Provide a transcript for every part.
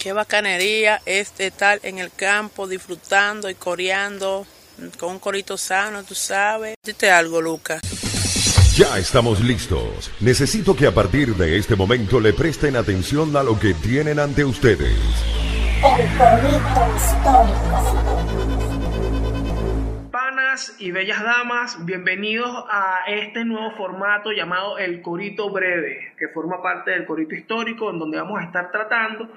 Qué bacanería es estar en el campo disfrutando y coreando con un corito sano, tú sabes. Dite algo, Lucas. Ya estamos listos. Necesito que a partir de este momento le presten atención a lo que tienen ante ustedes. El corito histórico. Panas y bellas damas, bienvenidos a este nuevo formato llamado El Corito Breve, que forma parte del Corito Histórico, en donde vamos a estar tratando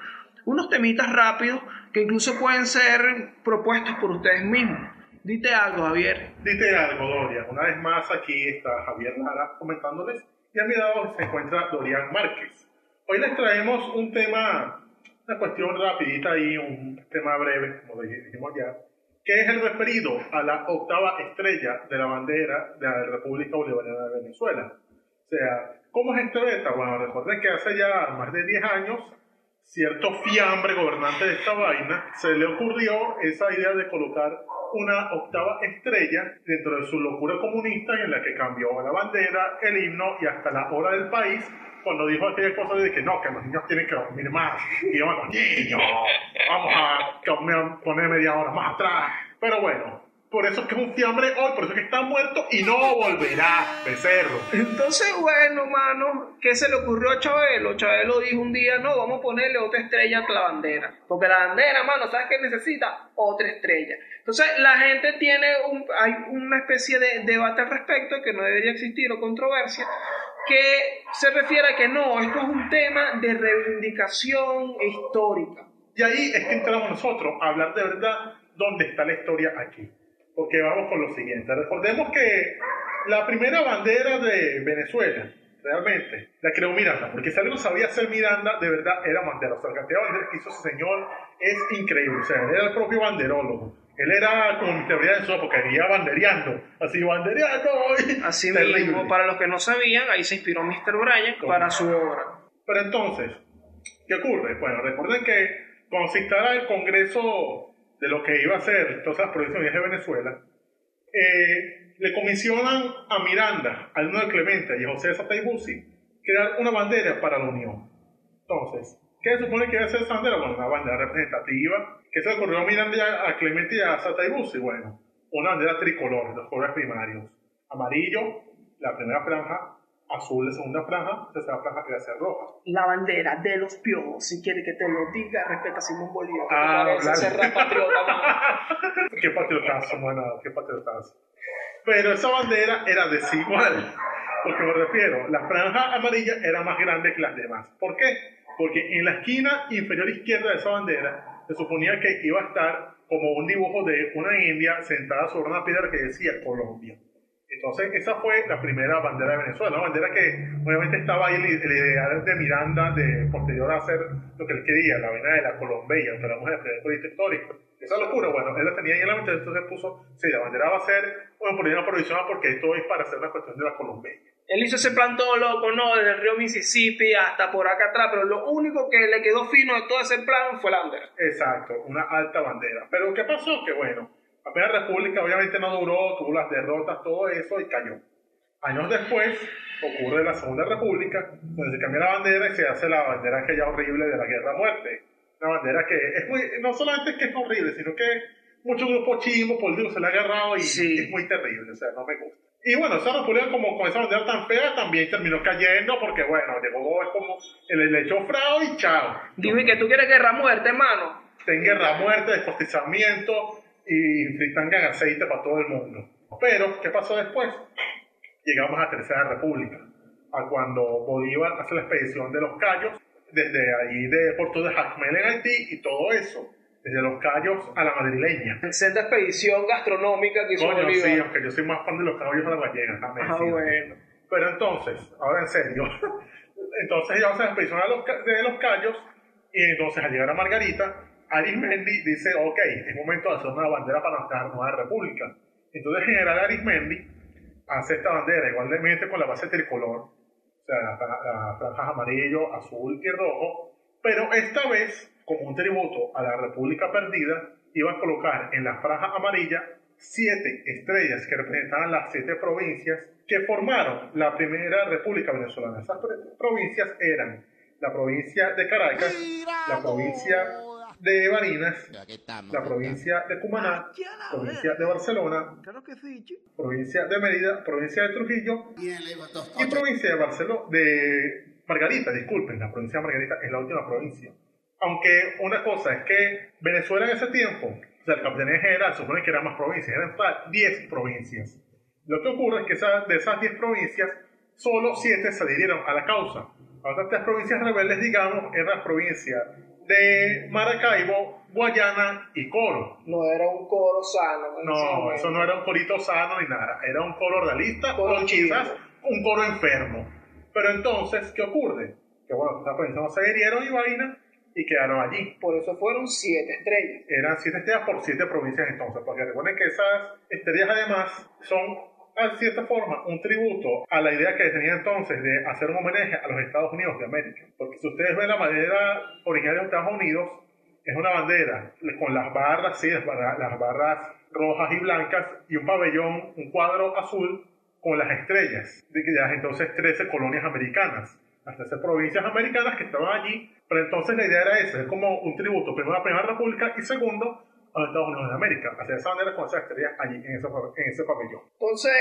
unos temitas rápidos que incluso pueden ser propuestos por ustedes mismos. Dite algo, Javier. Dite algo, Dorian. Una vez más aquí está Javier Lara comentándoles y a mi lado se encuentra Dorian Márquez. Hoy les traemos un tema, una cuestión rapidita y un tema breve, como dijimos ya, que es el referido a la octava estrella de la bandera de la República Bolivariana de Venezuela. O sea, ¿cómo es esta beta? Bueno, recuerden que hace ya más de 10 años cierto fiambre gobernante de esta vaina, se le ocurrió esa idea de colocar una octava estrella dentro de su locura comunista en la que cambió la bandera, el himno y hasta la hora del país cuando dijo aquella cosa de que no, que los niños tienen que dormir más. Y yo, bueno, niños, vamos a poner media hora más atrás. Pero bueno, por eso es que es un fiambre hoy, por eso es que está muerto y no volverá, becerro. Entonces, bueno, mano, ¿qué se le ocurrió a Chabelo? Chabelo dijo un día, no, vamos a ponerle otra estrella a la bandera. Porque la bandera, mano, ¿sabes qué necesita? Otra estrella. Entonces, la gente tiene un, hay una especie de debate al respecto que no debería existir o controversia, que se refiere a que no, esto es un tema de reivindicación histórica. Y ahí es que entramos nosotros a hablar de verdad dónde está la historia aquí porque vamos con lo siguiente. Recordemos que la primera bandera de Venezuela, realmente, la creó Miranda, porque si algo sabía hacer Miranda, de verdad era bandera. O sea, la cantidad de banderas que hizo ese señor es increíble. O sea, era el propio banderólogo. Él era como mi teoría de su época, iba bandereando, así bandereando. Así mismo, para los que no sabían, ahí se inspiró Mr. Bryan para su obra. Pero entonces, ¿qué ocurre? Bueno, recuerden que cuando se instala el Congreso de lo que iba a ser todas las provincias de Venezuela, eh, le comisionan a Miranda, a de Clemente y a José Sataybusi crear una bandera para la Unión. Entonces, ¿qué se supone que iba a ser esa bandera? Bueno, una bandera representativa. ¿Qué se le ocurrió a Miranda, a Clemente y a Sataybusi? Bueno, una bandera tricolor, los colores primarios. Amarillo, la primera franja, azul de segunda franja, tercera franja que va a ser roja. La bandera de los piojos, si quiere que te lo diga, respeta a Simón Bolívar. Ah, claro. ser patriota, qué patriotazo, bueno, qué patriotazo. Pero esa bandera era desigual. Porque me refiero, la franja amarilla era más grande que las demás. ¿Por qué? Porque en la esquina inferior izquierda de esa bandera se suponía que iba a estar como un dibujo de una india sentada sobre una piedra que decía Colombia. Entonces, esa fue la primera bandera de Venezuela, una bandera que obviamente estaba ahí el, ideal de Miranda de posterior a hacer lo que él quería, la vaina de la Colombia, que hablamos en el primer proyecto histórico. Esa locura, bueno, él la tenía ahí en la mente, entonces puso, sí, la bandera va a ser una política provisional porque esto es para hacer una cuestión de la Colombia. Él hizo ese plan todo loco, ¿no? Desde el río Mississippi hasta por acá atrás, pero lo único que le quedó fino de todo ese plan fue la bandera. Exacto, una alta bandera. Pero ¿qué pasó? Que bueno, la Primera República obviamente no duró, tuvo las derrotas, todo eso y cayó. Años después ocurre la Segunda República, donde se cambia la bandera y se hace la bandera aquella horrible de la guerra muerte. Una bandera que es muy, no solamente es que es horrible, sino que muchos grupos chimos políticos se le ha agarrado y es muy terrible, o sea, no me gusta. Y bueno, esa república como con esa bandera tan fea también terminó cayendo porque bueno, llegó es como el hecho frao y chao. Dime que tú quieres guerra muerte, hermano. Ten guerra muerte, despostizamiento, y fritangan aceite para todo el mundo. Pero, ¿qué pasó después? Llegamos a Tercera República, a cuando Bolívar hace la expedición de los Cayos, desde ahí de Puerto de Jacmel en Haití y todo eso, desde los Cayos a la madrileña. Esa expedición gastronómica que hizo Coño, Bolívar. sí, aunque yo soy más fan de los Cayos a la gallega también. Ah, bueno. Pero entonces, ahora en serio, entonces ya hace la expedición de los, de los Cayos y entonces al llegar a Margarita, Arismendi dice, ok, es momento de hacer una bandera para nuestra nueva república. Entonces General Arismendi hace esta bandera igualmente con la base tricolor, o sea, las la franjas amarillo, azul y rojo, pero esta vez, como un tributo a la república perdida, iba a colocar en la franja amarilla siete estrellas que representaban las siete provincias que formaron la primera república venezolana. Esas provincias eran la provincia de Caracas, la provincia de Barinas, la provincia de Cumaná, provincia de Barcelona, Claro que sí, chico. provincia de Mérida, provincia de Trujillo y provincia de Barcelona, de Margarita, disculpen, la provincia de Margarita es la última provincia. Aunque una cosa es que Venezuela en ese tiempo, o sea, el Capitanía General supone que eran más provincias, eran total 10 provincias. Lo que ocurre es que esa- de esas 10 provincias, solo 7 se adhirieron a la causa. Las otras tres provincias rebeldes, digamos, eran las provincias de Maracaibo, Guayana y Coro. No era un coro sano. No, eso no era un corito sano ni nada, era un coro realista Coro o quizás un coro enfermo. Pero entonces, ¿qué ocurre? Que bueno, provincias no se adhirieron y vaina y quedaron allí. Por eso fueron siete estrellas. Eran siete estrellas por siete provincias entonces, porque recuerden que esas estrellas además son, a cierta forma, un tributo a la idea que tenía entonces de hacer un homenaje a los Estados Unidos de América. Porque si ustedes ven la bandera original de Estados Unidos, es una bandera con las barras, sí, las barras, las rojas y blancas y un pabellón, un cuadro azul con las estrellas de ya entonces 13 colonias americanas, las 13 provincias americanas que estaban allí, pero entonces la idea era esa, es como un tributo, primero a la Primera República y segundo a los Estados Unidos de América, hacer esa bandera con esas estrellas allí en ese, en ese pabellón. Entonces,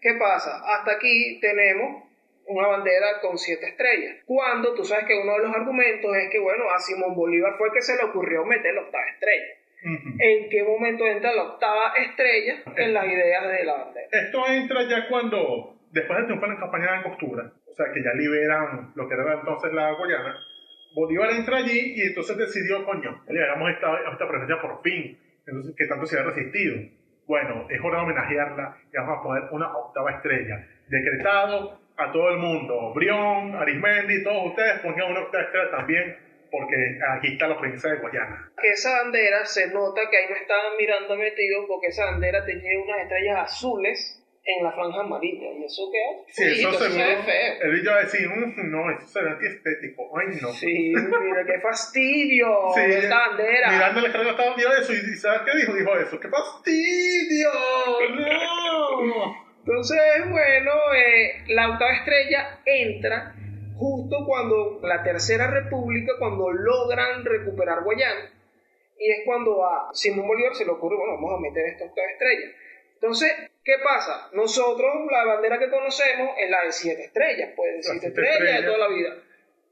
¿qué pasa? Hasta aquí tenemos una bandera con siete estrellas. Cuando tú sabes que uno de los argumentos es que, bueno, a Simón Bolívar fue que se le ocurrió meter la octava estrella. ¿En qué momento entra la octava estrella en las ideas de la bandera? Esto entra ya cuando, después de triunfar en campaña de Angostura, o sea que ya liberan lo que era entonces la Guayana, Bolívar entra allí y entonces decidió, coño, le hagamos esta, esta presencia por fin, entonces que tanto se había resistido. Bueno, es hora de homenajearla y vamos a poner una octava estrella. Decretado a todo el mundo, Brión, Arismendi, todos ustedes pongan una octava estrella también, porque aquí está la provincia de Guayana. Que esa bandera se nota que ahí no estaban mirando metidos porque esa bandera tenía unas estrellas azules en la franja amarilla. ¿Y eso qué hace? Sí, eso se ve feo. Él iba a decir, "Mm, no, eso será antiestético. Ay, no. Sí, mira, qué fastidio Sí, esta bandera. Mirando la carga estaba vio eso y ¿sabes qué dijo? Dijo eso. ¡Qué fastidio! ¡No! Entonces, bueno, eh, la octava estrella entra justo cuando la Tercera República, cuando logran recuperar Guayana, y es cuando a Simón Bolívar se le ocurre, bueno, vamos a meter esta octava estrella. Entonces, ¿qué pasa? Nosotros, la bandera que conocemos es la de siete estrellas, pues de siete siete estrellas de toda la vida.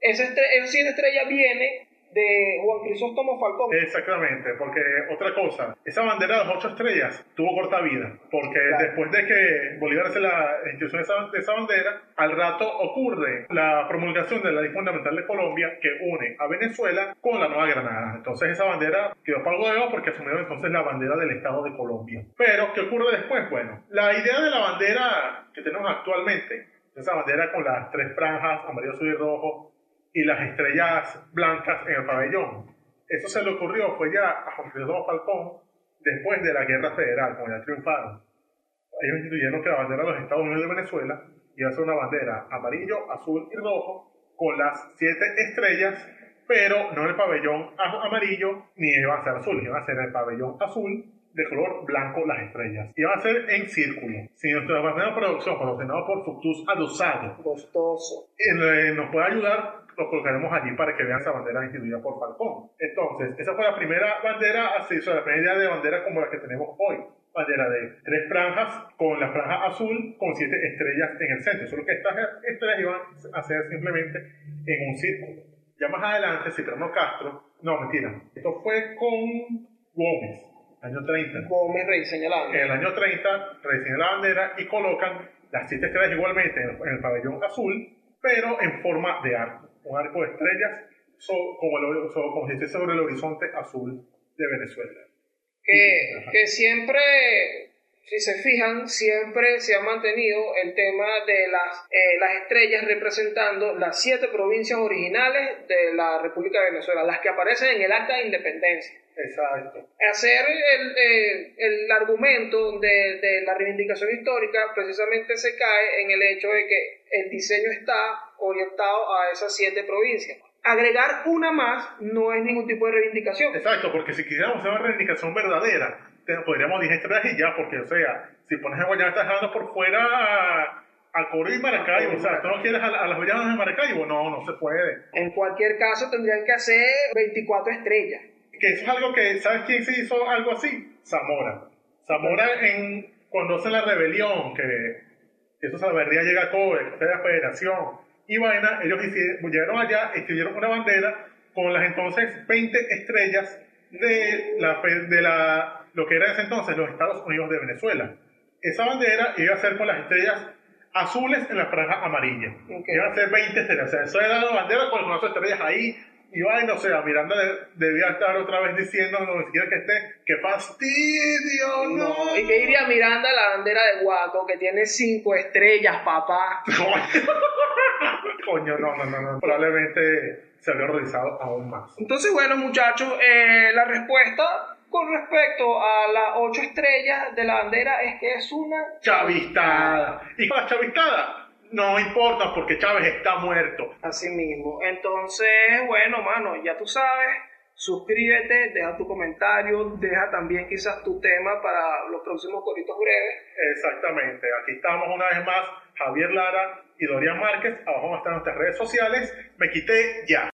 Esa, estre- esa siete estrellas viene de Juan Crisóstomo Falcón. Exactamente, porque otra cosa, esa bandera de las ocho estrellas tuvo corta vida, porque Claro. después de que Bolívar hace la institución de esa, de esa bandera, al rato ocurre la promulgación de la ley fundamental de Colombia que une a Venezuela con la Nueva Granada. Entonces esa bandera quedó para algo de oro porque asumieron entonces la bandera del Estado de Colombia. Pero, ¿qué ocurre después? Bueno, la idea de la bandera que tenemos actualmente, esa bandera con las tres franjas, amarillo, azul y rojo, y las estrellas blancas en el pabellón. Eso se le ocurrió, fue ya a Juan Cristóbal Falcón, después de la Guerra Federal, cuando ya triunfaron. Ellos instituyeron que la bandera de los Estados Unidos de Venezuela iba a ser una bandera amarillo, azul y rojo, con las siete estrellas, pero no en el pabellón amarillo, ni iban a ser azul, iban a ser el pabellón azul, de color blanco las estrellas. Iban a ser en círculo. Si nuestra bandera de producción, patrocinado por Fructus Adosado, Costoso. eh, nos puede ayudar, lo colocaremos allí para que vean esa bandera instituida por Falcón. Entonces, esa fue la primera bandera, así, o sea, la primera idea de bandera como la que tenemos hoy. Bandera de tres franjas, con la franja azul, con siete estrellas en el centro. Solo que estas estrellas iban a ser simplemente en un círculo. Ya más adelante, Cipriano Castro, no, mentira, esto fue con Gómez, año 30. Gómez rediseña la bandera. En el año 30 rediseñan la bandera y colocan las siete estrellas igualmente en el pabellón azul, pero en forma de arco. Un arco de estrellas so- como, el- so- como si esté sobre el horizonte azul de Venezuela. que, Ajá. que siempre, si se fijan, siempre se ha mantenido el tema de las, eh, las estrellas representando las siete provincias originales de la República de Venezuela, las que aparecen en el acta de independencia. Exacto. Hacer el, eh, el argumento de, de la reivindicación histórica precisamente se cae en el hecho de que el diseño está orientado a esas siete provincias. Agregar una más no es ningún tipo de reivindicación. Exacto, porque si quisiéramos hacer una reivindicación verdadera, te- podríamos 10 estrellas y ya, porque, o sea, si pones a Guayana, estás dejando por fuera a Coro y Maracaibo. O sea, ¿tú no quieres a, a las villanas de Maracaibo? No, no se puede. En cualquier caso tendrían que hacer 24 estrellas. Que eso es algo que, ¿sabes quién se hizo algo así? Zamora. Zamora en, cuando hace la rebelión, que eso se verdad llega a Coro, que la federación y vaina, ellos hicieron, llegaron allá, escribieron una bandera con las entonces 20 estrellas de, la, de la, lo que era en ese entonces los Estados Unidos de Venezuela. Esa bandera iba a ser con las estrellas azules en la franja amarilla. Ok. Iban a ser 20 estrellas. O sea, eso era la bandera con las estrellas ahí. Y vaina, o sea, Miranda de- debía estar otra vez diciendo, no siquiera que esté, ¡qué fastidio! ¡No! No, ¿y qué diría Miranda la bandera de Guaco que tiene 5 estrellas, papá? Coño, no, no, no, no. Probablemente se había horrorizado aún más. Entonces, bueno, muchachos, eh, la respuesta con respecto a las 8 estrellas de la bandera es que es una chavistada. Y la chavistada no importa porque Chávez está muerto. Así mismo. Entonces, bueno, mano, ya tú sabes. Suscríbete, deja tu comentario, deja también quizás tu tema para los próximos coritos breves. Exactamente. Aquí estamos una vez más, Javier Lara y Dorian Márquez. Abajo están nuestras redes sociales. Me quité ya.